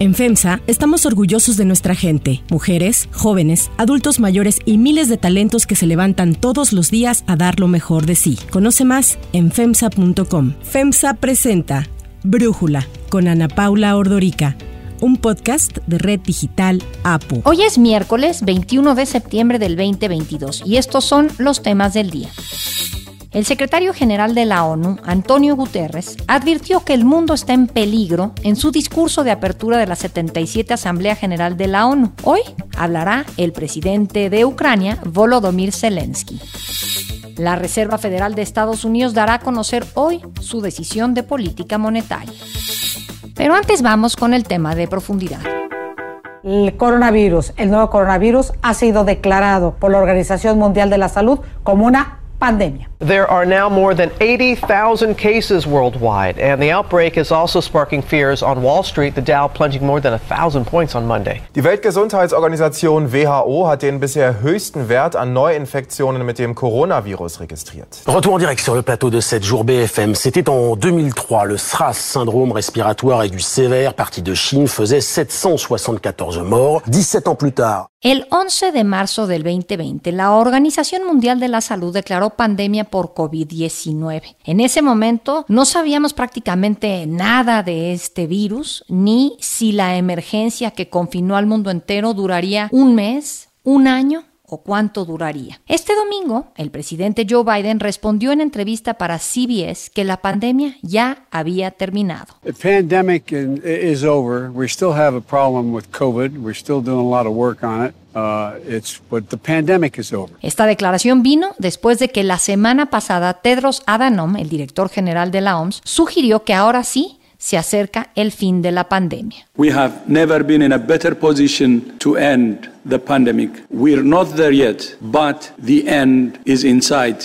En FEMSA estamos orgullosos de nuestra gente, mujeres, jóvenes, adultos mayores y miles de talentos que se levantan todos los días a dar lo mejor de sí. Conoce más en FEMSA.com. FEMSA presenta Brújula con Ana Paula Ordorica un podcast de Red Digital APU. Hoy es miércoles 21 de septiembre del 2022 y estos son los temas del día. El secretario general de la ONU, Antonio Guterres, advirtió que el mundo está en peligro en su discurso de apertura de la 77 Asamblea General de la ONU. Hoy hablará el presidente de Ucrania, Volodymyr Zelensky. La Reserva Federal de Estados Unidos dará a conocer hoy su decisión de política monetaria. Pero antes vamos con el tema de profundidad. El coronavirus, el nuevo coronavirus, ha sido declarado por la Organización Mundial de la Salud como una pandemia. There are now more than 80,000 cases worldwide, and the outbreak is also sparking fears on Wall Street, the Dow plunging more than 1,000 points on Monday. Die Weltgesundheitsorganisation WHO hat den bisher höchsten Wert an Neuinfektionen mit dem Coronavirus registriert. Retour en direct sur le plateau de 7 jours BFM. C'était en 2003. Le SRAS, syndrome respiratoire aigu sévère, parti de Chine, faisait 774 morts. 17 ans plus tard, El 11 de marzo del 2020, la Organización Mundial de la Salud declaró pandemia por COVID-19. En ese momento no sabíamos prácticamente nada de este virus, ni si la emergencia que confinó al mundo entero duraría un mes, un año o cuánto duraría. Este domingo, el presidente Joe Biden respondió en entrevista para CBS que la pandemia ya había terminado. The pandemic is over. We still have a problem with COVID. We're still doing a lot of work on it. Uh, it's, but the pandemic is over. Esta declaración vino después de que la semana pasada Tedros Adhanom, el director general de la OMS, sugirió que ahora sí se acerca el fin de la pandemia. We have never been in a better position to end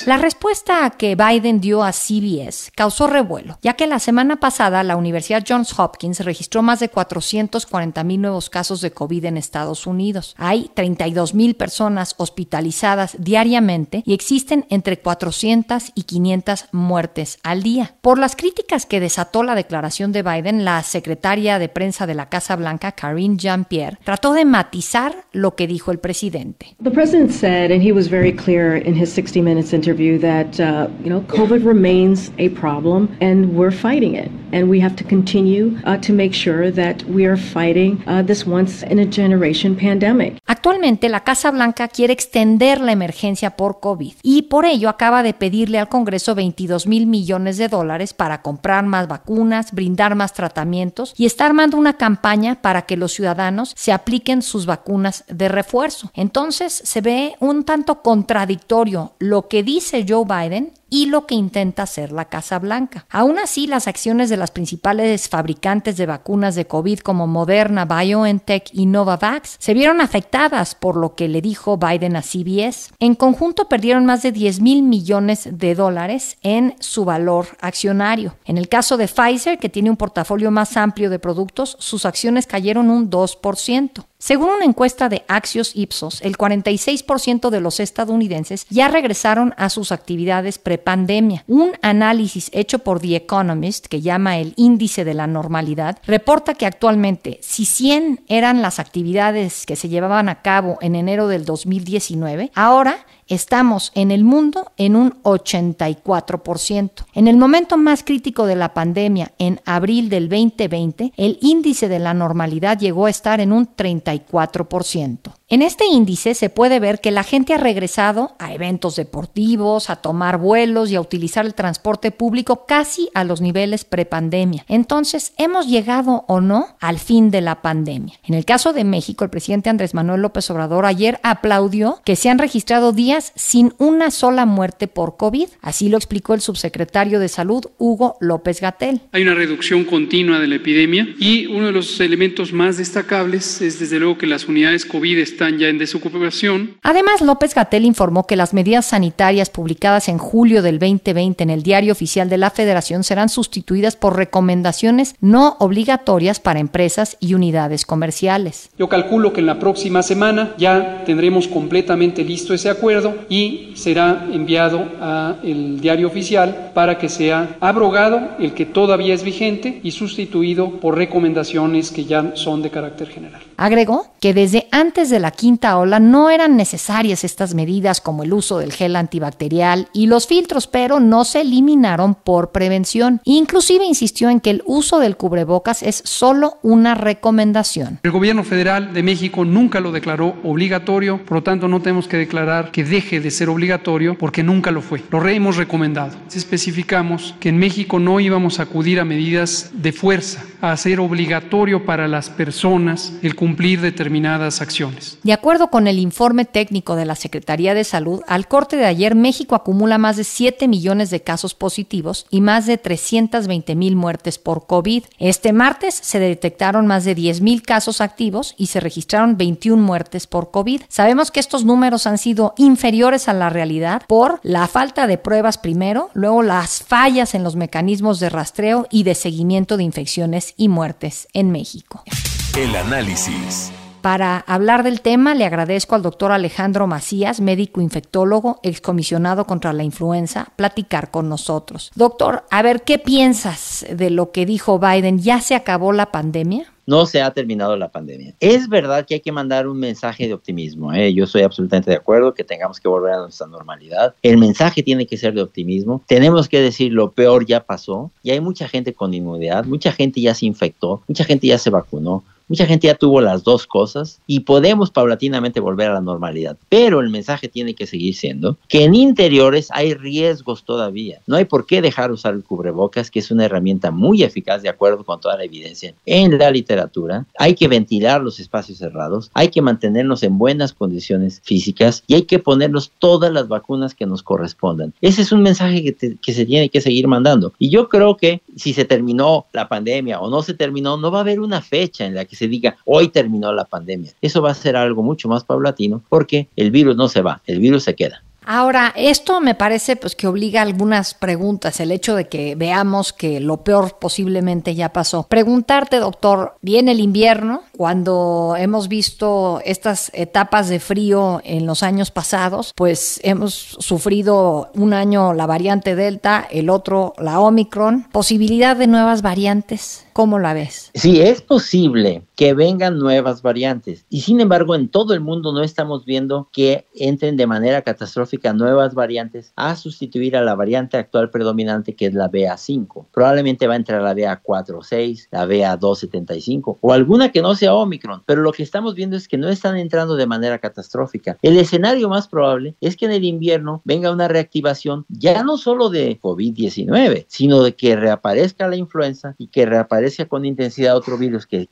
La respuesta que Biden dio a CBS causó revuelo, ya que la semana pasada la Universidad Johns Hopkins registró más de 440 mil nuevos casos de COVID en Estados Unidos. Hay 32 mil personas hospitalizadas diariamente y existen entre 400 y 500 muertes al día. Por las críticas que desató la declaración de Biden, la secretaria de prensa de la Casa Blanca, Karine Jean-Pierre, trató de matizar lo que dijo el presidente. The president said, and he was very clear in his 60 Minutes interview, that uh, you know COVID remains a problem, and we're fighting it, and we have to continue uh, to make sure that we are fighting uh, this once in a generation pandemic. Actualmente, la Casa Blanca quiere extender la emergencia por COVID y por ello acaba de pedirle al Congreso 22 mil millones de dólares para comprar más vacunas, brindar más tratamientos y está armando una campaña para que los ciudadanos se apliquen sus vacunas de refuerzo. Entonces se ve un tanto contradictorio lo que dice Joe Biden y lo que intenta hacer la Casa Blanca. Aún así, las acciones de las principales fabricantes de vacunas de COVID como Moderna, BioNTech y Novavax se vieron afectadas por lo que le dijo Biden a CBS. En conjunto perdieron más de 10 mil millones de dólares en su valor accionario. En el caso de Pfizer, que tiene un portafolio más amplio de productos, sus acciones cayeron un 2%. Según una encuesta de Axios Ipsos, el 46% de los estadounidenses ya regresaron a sus actividades prepandemia. Un análisis hecho por The Economist, que llama el índice de la normalidad, reporta que actualmente, si 100 eran las actividades que se llevaban a cabo en enero del 2019, ahora Estamos en el mundo en un 84%. En el momento más crítico de la pandemia, en abril del 2020, el índice de la normalidad llegó a estar en un 34%. En este índice se puede ver que la gente ha regresado a eventos deportivos, a tomar vuelos y a utilizar el transporte público casi a los niveles prepandemia. Entonces, ¿hemos llegado o no al fin de la pandemia? En el caso de México, el presidente Andrés Manuel López Obrador ayer aplaudió que se han registrado días sin una sola muerte por COVID. Así lo explicó el subsecretario de Salud, Hugo López Gatel. Hay una reducción continua de la epidemia y uno de los elementos más destacables es desde luego que las unidades COVID están ya en desocupación. Además, López Gatel informó que las medidas sanitarias publicadas en julio del 2020 en el Diario Oficial de la Federación serán sustituidas por recomendaciones no obligatorias para empresas y unidades comerciales. Yo calculo que en la próxima semana ya tendremos completamente listo ese acuerdo y será enviado a el diario oficial para que sea abrogado el que todavía es vigente y sustituido por recomendaciones que ya son de carácter general. Agregó que desde antes de la quinta ola no eran necesarias estas medidas como el uso del gel antibacterial y los filtros, pero no se eliminaron por prevención. Inclusive insistió en que el uso del cubrebocas es solo una recomendación. El gobierno federal de México nunca lo declaró obligatorio, por lo tanto no tenemos que declarar que deje de ser obligatorio porque nunca lo fue. Lo hemos recomendado. Especificamos que en México no íbamos a acudir a medidas de fuerza, a hacer obligatorio para las personas el cumplir determinadas acciones. De acuerdo con el informe técnico de la Secretaría de Salud, al corte de ayer México acumula más de 7 millones de casos positivos y más de 320 mil muertes por COVID. Este martes se detectaron más de 10 mil casos activos y se registraron 21 muertes por COVID. Sabemos que estos números han sido inferiores a la realidad por la falta de pruebas primero, luego las fallas en los mecanismos de rastreo y de seguimiento de infecciones y muertes en México. El análisis. Para hablar del tema, le agradezco al doctor Alejandro Macías, médico infectólogo, excomisionado contra la influenza, platicar con nosotros. Doctor, a ver, ¿qué piensas de lo que dijo Biden? ¿Ya se acabó la pandemia? no se ha terminado la pandemia. Es verdad que hay que mandar un mensaje de optimismo. ¿eh? Yo estoy absolutamente de acuerdo que tengamos que volver a nuestra normalidad. El mensaje tiene que ser de optimismo. Tenemos que decir lo peor ya pasó y hay mucha gente con inmunidad, mucha gente ya se infectó, mucha gente ya se vacunó, Mucha gente ya tuvo las dos cosas y podemos paulatinamente volver a la normalidad. Pero el mensaje tiene que seguir siendo que en interiores hay riesgos todavía. No hay por qué dejar usar el cubrebocas, que es una herramienta muy eficaz de acuerdo con toda la evidencia en la literatura. Hay que ventilar los espacios cerrados, hay que mantenernos en buenas condiciones físicas y hay que ponernos todas las vacunas que nos correspondan. Ese es un mensaje que, que se tiene que seguir mandando. Y yo creo que si se terminó la pandemia o no se terminó, no va a haber una fecha en la que se diga hoy terminó la pandemia. Eso va a ser algo mucho más paulatino porque el virus no se va, el virus se queda. Ahora, esto me parece pues que obliga a algunas preguntas, el hecho de que veamos que lo peor posiblemente ya pasó. Preguntarte, doctor, viene el invierno, cuando hemos visto estas etapas de frío en los años pasados, pues hemos sufrido un año la variante Delta, el otro la Omicron, posibilidad de nuevas variantes. ¿Cómo la ves? Sí, es posible que vengan nuevas variantes. Y sin embargo, en todo el mundo no estamos viendo que entren de manera catastrófica nuevas variantes a sustituir a la variante actual predominante que es la BA5. Probablemente va a entrar la BA4 o 6, la BA275 o alguna que no sea Omicron. Pero lo que estamos viendo es que no están entrando de manera catastrófica. El escenario más probable es que en el invierno venga una reactivación ya no solo de COVID-19, sino de que reaparezca la influenza y que reaparezca con intensidad otro virus que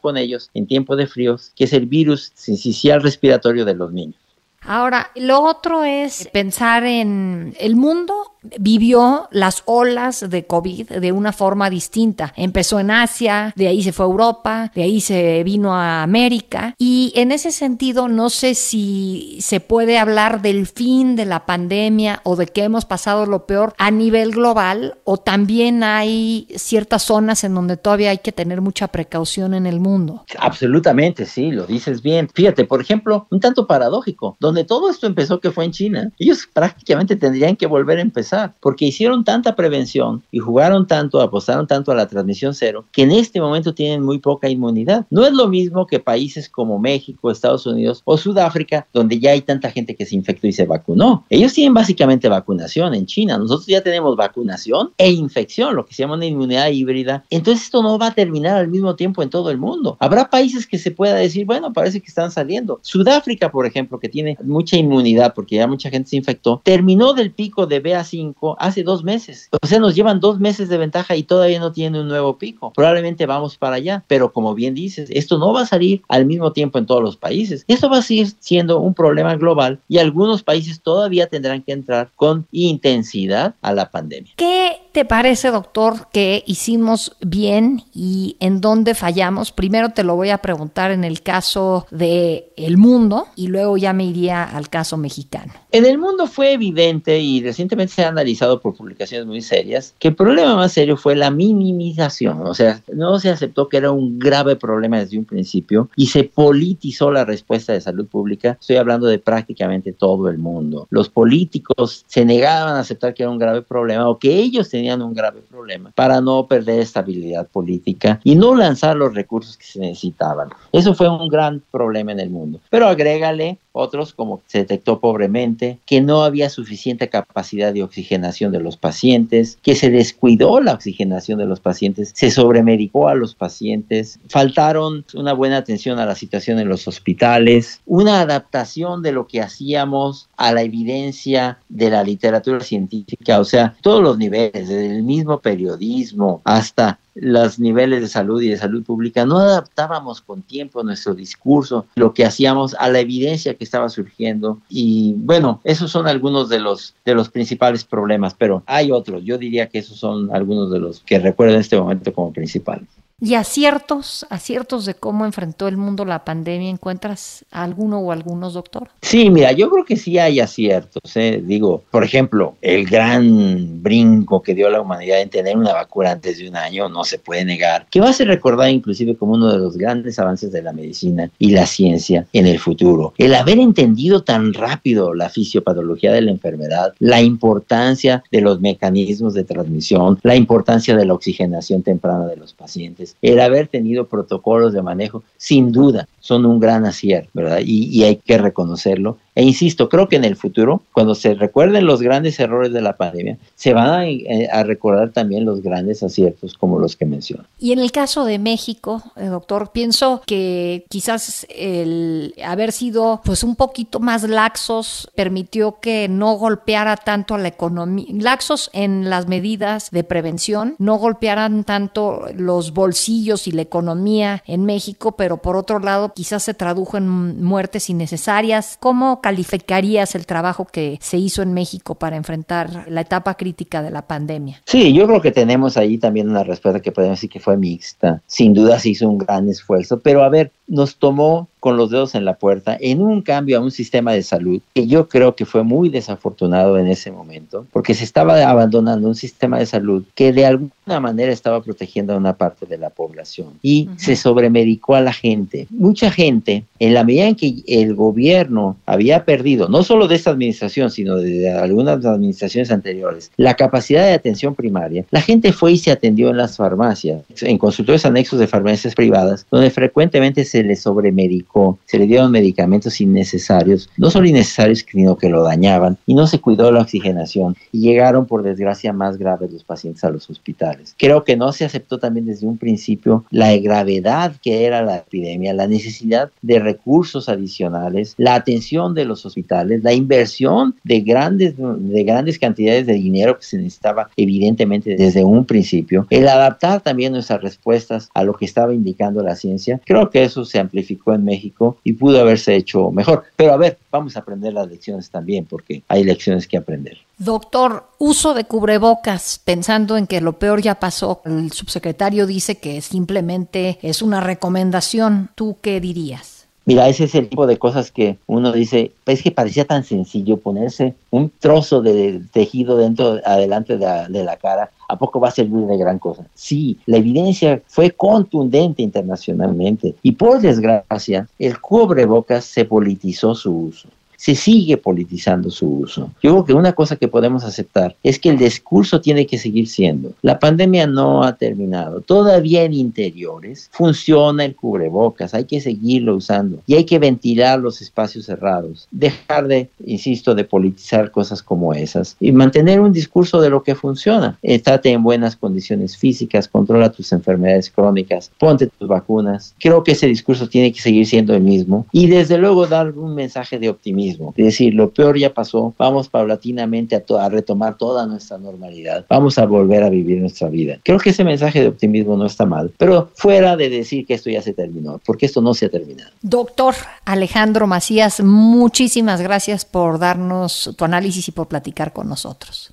con ellos en tiempo de fríos, que es el virus sincicial respiratorio de los niños. Ahora, lo otro es pensar en el mundo vivió las olas de COVID de una forma distinta. Empezó en Asia, de ahí se fue a Europa, de ahí se vino a América y en ese sentido no sé si se puede hablar del fin de la pandemia o de que hemos pasado lo peor a nivel global o también hay ciertas zonas en donde todavía hay que tener mucha precaución en el mundo. Absolutamente, sí, lo dices bien. Fíjate, por ejemplo, un tanto paradójico, donde todo esto empezó que fue en China, ellos prácticamente tendrían que volver a empezar porque hicieron tanta prevención y jugaron tanto, apostaron tanto a la transmisión cero, que en este momento tienen muy poca inmunidad. No es lo mismo que países como México, Estados Unidos o Sudáfrica, donde ya hay tanta gente que se infectó y se vacunó. Ellos tienen básicamente vacunación en China. Nosotros ya tenemos vacunación e infección, lo que se llama una inmunidad híbrida. Entonces esto no va a terminar al mismo tiempo en todo el mundo. Habrá países que se pueda decir, bueno, parece que están saliendo. Sudáfrica, por ejemplo, que tiene mucha inmunidad porque ya mucha gente se infectó, terminó del pico de BA5 hace dos meses. O sea, nos llevan dos meses de ventaja y todavía no tiene un nuevo pico. Probablemente vamos para allá, pero como bien dices, esto no va a salir al mismo tiempo en todos los países. Esto va a seguir siendo un problema global y algunos países todavía tendrán que entrar con intensidad a la pandemia. ¿Qué te parece, doctor, que hicimos bien y en dónde fallamos? Primero te lo voy a preguntar en el caso de el mundo y luego ya me iría al caso mexicano. En el mundo fue evidente y recientemente se ha analizado por publicaciones muy serias que el problema más serio fue la minimización, o sea, no se aceptó que era un grave problema desde un principio y se politizó la respuesta de salud pública. Estoy hablando de prácticamente todo el mundo. Los políticos se negaban a aceptar que era un grave problema o que ellos tenían un grave problema para no perder estabilidad política y no lanzar los recursos que se necesitaban. Eso fue un gran problema en el mundo. Pero agrégale otros, como se detectó pobremente, que no había suficiente capacidad de oxigenación de los pacientes, que se descuidó la oxigenación de los pacientes, se sobremedicó a los pacientes, faltaron una buena atención a la situación en los hospitales, una adaptación de lo que hacíamos a la evidencia de la literatura científica, o sea, todos los niveles, desde el mismo periodismo hasta los niveles de salud y de salud pública, no adaptábamos con tiempo nuestro discurso, lo que hacíamos a la evidencia que estaba surgiendo. Y bueno, esos son algunos de los, de los principales problemas, pero hay otros. Yo diría que esos son algunos de los que recuerdo en este momento como principales. Y aciertos, aciertos de cómo enfrentó el mundo la pandemia, ¿encuentras alguno o algunos, doctor? Sí, mira, yo creo que sí hay aciertos. ¿eh? Digo, por ejemplo, el gran brinco que dio la humanidad en tener una vacuna antes de un año no se puede negar, que va a ser recordado inclusive como uno de los grandes avances de la medicina y la ciencia en el futuro. El haber entendido tan rápido la fisiopatología de la enfermedad, la importancia de los mecanismos de transmisión, la importancia de la oxigenación temprana de los pacientes el haber tenido protocolos de manejo, sin duda, son un gran acierto, ¿verdad? Y, hay que reconocerlo. E insisto, creo que en el futuro, cuando se recuerden los grandes errores de la pandemia, se van a, eh, recordar también los grandes aciertos como los que menciono. Y en el caso de México, eh, doctor, pienso que quizás el haber sido pues un poquito más laxos permitió que no golpeara tanto a la economía, laxos en las medidas de prevención, no golpearan tanto los bolsillos y la economía en México, pero por otro lado quizás se tradujo en muertes innecesarias. ¿Cómo calificarías el trabajo que se hizo en México para enfrentar la etapa crítica de la pandemia? Sí, yo creo que tenemos ahí también una respuesta que podemos decir que fue mixta. Sin duda se hizo un gran esfuerzo, pero a ver, nos tomó con los dedos en la puerta en un cambio a un sistema de salud que yo creo que fue muy desafortunado en ese momento, porque se estaba abandonando un sistema de salud que de alguna manera estaba protegiendo a una parte de la población y se sobremedicó a la gente. Mucha gente, en la medida en que el gobierno había perdido, no solo de esta administración, sino de algunas administraciones anteriores, la capacidad de atención primaria, la gente fue y se atendió en las farmacias, en consultorios anexos de farmacias privadas, donde frecuentemente se le sobremedicó se le dieron medicamentos innecesarios, no solo innecesarios, sino que lo dañaban, y no se cuidó la oxigenación, y llegaron, por desgracia, más graves los pacientes a los hospitales. Creo que no se aceptó también desde un principio la gravedad que era la epidemia, la necesidad de recursos adicionales, la atención de los hospitales, la inversión de grandes, de grandes cantidades de dinero que se necesitaba evidentemente desde un principio, el adaptar también nuestras respuestas a lo que estaba indicando la ciencia, creo que eso se amplificó en México y pudo haberse hecho mejor. Pero a ver, vamos a aprender las lecciones también porque hay lecciones que aprender. Doctor, uso de cubrebocas, pensando en que lo peor ya pasó, el subsecretario dice que simplemente es una recomendación. ¿Tú qué dirías? Mira, ese es el tipo de cosas que uno dice, es que parecía tan sencillo ponerse un trozo de tejido dentro, adelante de la, de la cara, ¿a poco va a servir de gran cosa? Sí, la evidencia fue contundente internacionalmente y por desgracia el cubrebocas se politizó su uso se sigue politizando su uso. Yo creo que una cosa que podemos aceptar es que el discurso tiene que seguir siendo, la pandemia no ha terminado, todavía en interiores funciona el cubrebocas, hay que seguirlo usando y hay que ventilar los espacios cerrados, dejar de, insisto, de politizar cosas como esas y mantener un discurso de lo que funciona. Estate en buenas condiciones físicas, controla tus enfermedades crónicas, ponte tus vacunas. Creo que ese discurso tiene que seguir siendo el mismo y desde luego dar un mensaje de optimismo es decir, lo peor ya pasó, vamos paulatinamente a, a retomar toda nuestra normalidad, vamos a volver a vivir nuestra vida. Creo que ese mensaje de optimismo no está mal, pero fuera de decir que esto ya se terminó, porque esto no se ha terminado. Doctor Alejandro Macías, muchísimas gracias por darnos tu análisis y por platicar con nosotros.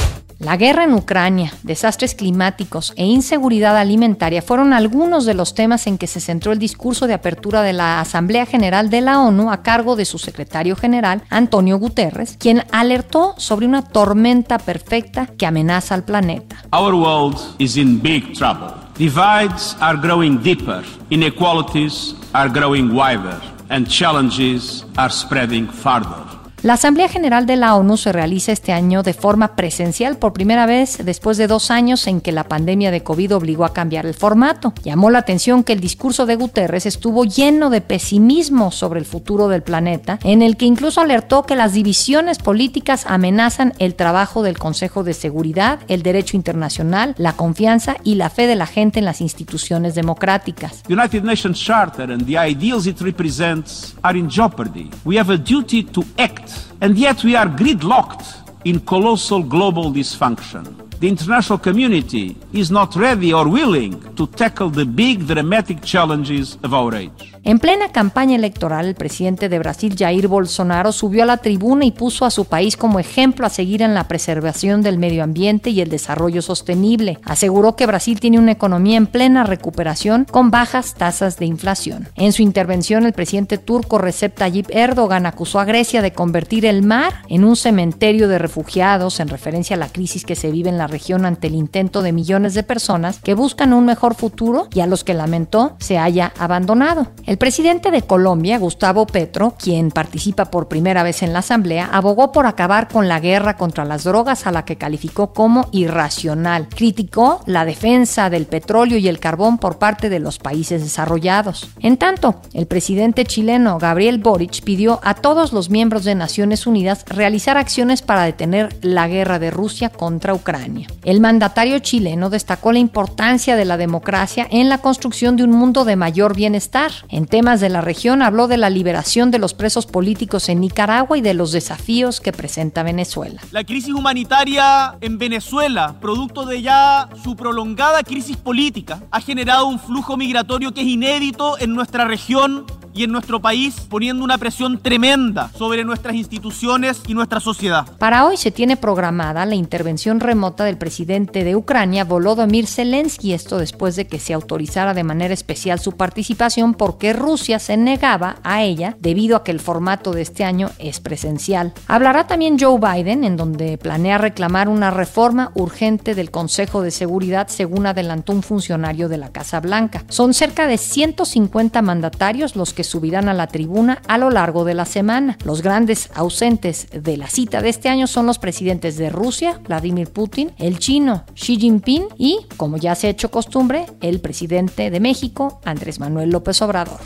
La guerra en Ucrania, desastres climáticos e inseguridad alimentaria fueron algunos de los temas en que se centró el discurso de apertura de la Asamblea General de la ONU a cargo de su secretario general, Antonio Guterres, quien alertó sobre una tormenta perfecta que amenaza al planeta. Our world is in big trouble. Divides are growing deeper, inequalities are growing wider, and challenges are spreading farther. La Asamblea General de la ONU se realiza este año de forma presencial por primera vez después de dos años en que la pandemia de COVID obligó a cambiar el formato. Llamó la atención que el discurso de Guterres estuvo lleno de pesimismo sobre el futuro del planeta, en el que incluso alertó que las divisiones políticas amenazan el trabajo del Consejo de Seguridad, el derecho internacional, la confianza y la fe de la gente en las instituciones democráticas. United Nations Charter and the ideals it represents are in jeopardy. We have a duty to act and yet we are gridlocked in colossal global dysfunction. The international community is not ready or willing to tackle the big dramatic challenges of our age. En plena campaña electoral, el presidente de Brasil, Jair Bolsonaro, subió a la tribuna y puso a su país como ejemplo a seguir en la preservación del medio ambiente y el desarrollo sostenible. Aseguró que Brasil tiene una economía en plena recuperación con bajas tasas de inflación. En su intervención, el presidente turco Recep Tayyip Erdogan acusó a Grecia de convertir el mar en un cementerio de refugiados en referencia a la crisis que se vive en la región ante el intento de millones de personas que buscan un mejor futuro y a los que lamentó se haya abandonado. El presidente de Colombia, Gustavo Petro, quien participa por primera vez en la Asamblea, abogó por acabar con la guerra contra las drogas a la que calificó como irracional. Criticó la defensa del petróleo y el carbón por parte de los países desarrollados. En tanto, el presidente chileno Gabriel Boric pidió a todos los miembros de Naciones Unidas realizar acciones para detener la guerra de Rusia contra Ucrania. El mandatario chileno destacó la importancia de la democracia en la construcción de un mundo de mayor bienestar. En temas de la región habló de la liberación de los presos políticos en Nicaragua y de los desafíos que presenta Venezuela. La crisis humanitaria en Venezuela, producto de ya su prolongada crisis política, ha generado un flujo migratorio que es inédito en nuestra región y en nuestro país, poniendo una presión tremenda sobre nuestras instituciones y nuestra sociedad. Para hoy se tiene programada la intervención remota del presidente de Ucrania, Volodymyr Zelensky, esto después de que se autorizara de manera especial su participación porque Rusia se negaba a ella debido a que el formato de este año es presencial. Hablará también Joe Biden, en donde planea reclamar una reforma urgente del Consejo de Seguridad, según adelantó un funcionario de la Casa Blanca. Son cerca de 150 mandatarios los que subirán a la tribuna a lo largo de la semana. Los grandes ausentes de la cita de este año son los presidentes de Rusia, Vladimir Putin, el chino Xi Jinping y, como ya se ha hecho costumbre, el presidente de México, Andrés Manuel López Obrador.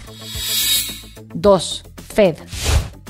2. Fed.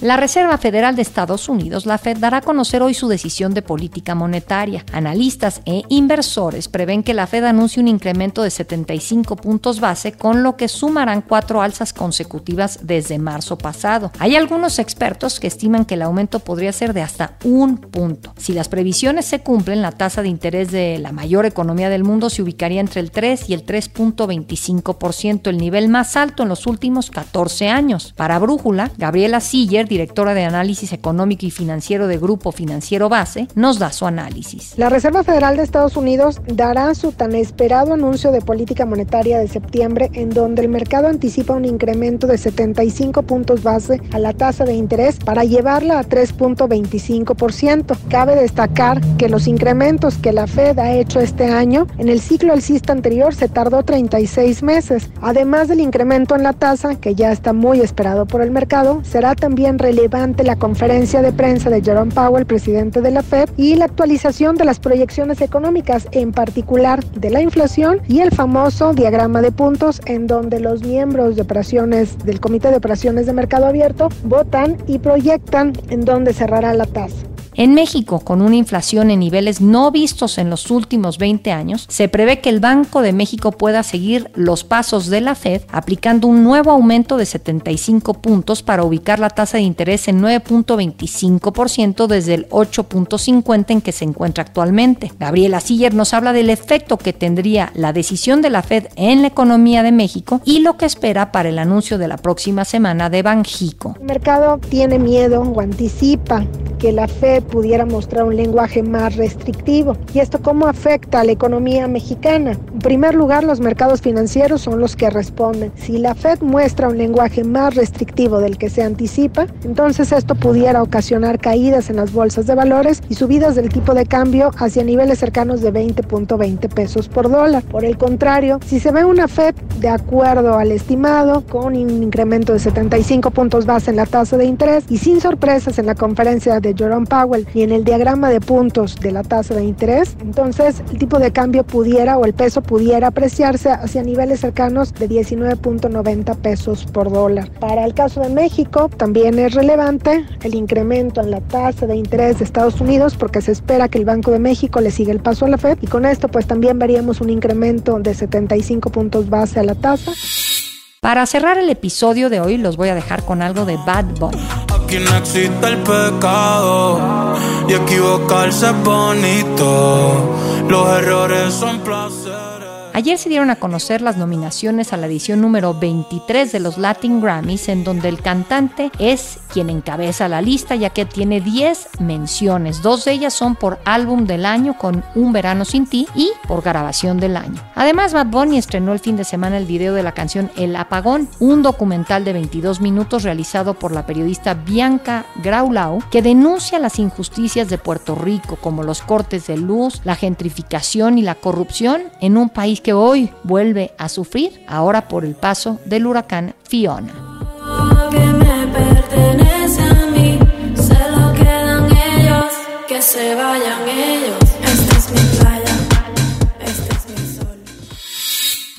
La Reserva Federal de Estados Unidos, la Fed, dará a conocer hoy su decisión de política monetaria. Analistas e inversores prevén que la Fed anuncie un incremento de 75 puntos base, con lo que sumarán cuatro alzas consecutivas desde marzo pasado. Hay algunos expertos que estiman que el aumento podría ser de hasta un punto. Si las previsiones se cumplen, la tasa de interés de la mayor economía del mundo se ubicaría entre el 3 y el 3.25%, el nivel más alto en los últimos 14 años. Para Brújula, Gabriela Siller, directora de análisis económico y financiero de Grupo Financiero Base, nos da su análisis. La Reserva Federal de Estados Unidos dará su tan esperado anuncio de política monetaria de septiembre, en donde el mercado anticipa un incremento de 75 puntos base a la tasa de interés para llevarla a 3.25%. Cabe destacar que los incrementos que la Fed ha hecho este año, en el ciclo alcista anterior se tardó 36 meses. Además del incremento en la tasa, que ya está muy esperado por el mercado, será también relevante la conferencia de prensa de Jerome Powell, presidente de la Fed, y la actualización de las proyecciones económicas, en particular de la inflación y el famoso diagrama de puntos en donde los miembros de operaciones del Comité de Operaciones de Mercado Abierto votan y proyectan en dónde cerrará la tasa. En México, con una inflación en niveles no vistos en los últimos 20 años, se prevé que el Banco de México pueda seguir los pasos de la Fed aplicando un nuevo aumento de 75 puntos para ubicar la tasa de interés en 9.25% desde el 8.50 en que se encuentra actualmente. Gabriela Siller nos habla del efecto que tendría la decisión de la Fed en la economía de México y lo que espera para el anuncio de la próxima semana de Banjico. El mercado tiene miedo o anticipa que la Fed pudiera mostrar un lenguaje más restrictivo. ¿Y esto cómo afecta a la economía mexicana? En primer lugar, los mercados financieros son los que responden. Si la Fed muestra un lenguaje más restrictivo del que se anticipa, entonces esto pudiera ocasionar caídas en las bolsas de valores y subidas del tipo de cambio hacia niveles cercanos de 20.20 pesos por dólar. Por el contrario, si se ve una Fed de acuerdo al estimado, con un incremento de 75 puntos base en la tasa de interés y sin sorpresas en la conferencia de Jerome Powell y en el diagrama de puntos de la tasa de interés, entonces el tipo de cambio pudiera o el peso pudiera apreciarse hacia niveles cercanos de 19.90 pesos por dólar. Para el caso de México también es relevante el incremento en la tasa de interés de Estados Unidos porque se espera que el Banco de México le siga el paso a la Fed y con esto pues también veríamos un incremento de 75 puntos base a la tasa. Para cerrar el episodio de hoy los voy a dejar con algo de Bad Bunny. Aquí no existe el pecado y equivocarse es bonito. Los errores son placer. Ayer se dieron a conocer las nominaciones a la edición número 23 de los Latin Grammys, en donde el cantante es quien encabeza la lista, ya que tiene 10 menciones. Dos de ellas son por álbum del año con Un Verano Sin Ti y por grabación del año. Además, Bad Bunny estrenó el fin de semana el video de la canción El Apagón, un documental de 22 minutos realizado por la periodista Bianca Graulau, que denuncia las injusticias de Puerto Rico, como los cortes de luz, la gentrificación y la corrupción en un país que hoy vuelve a sufrir, ahora por el paso del huracán Fiona.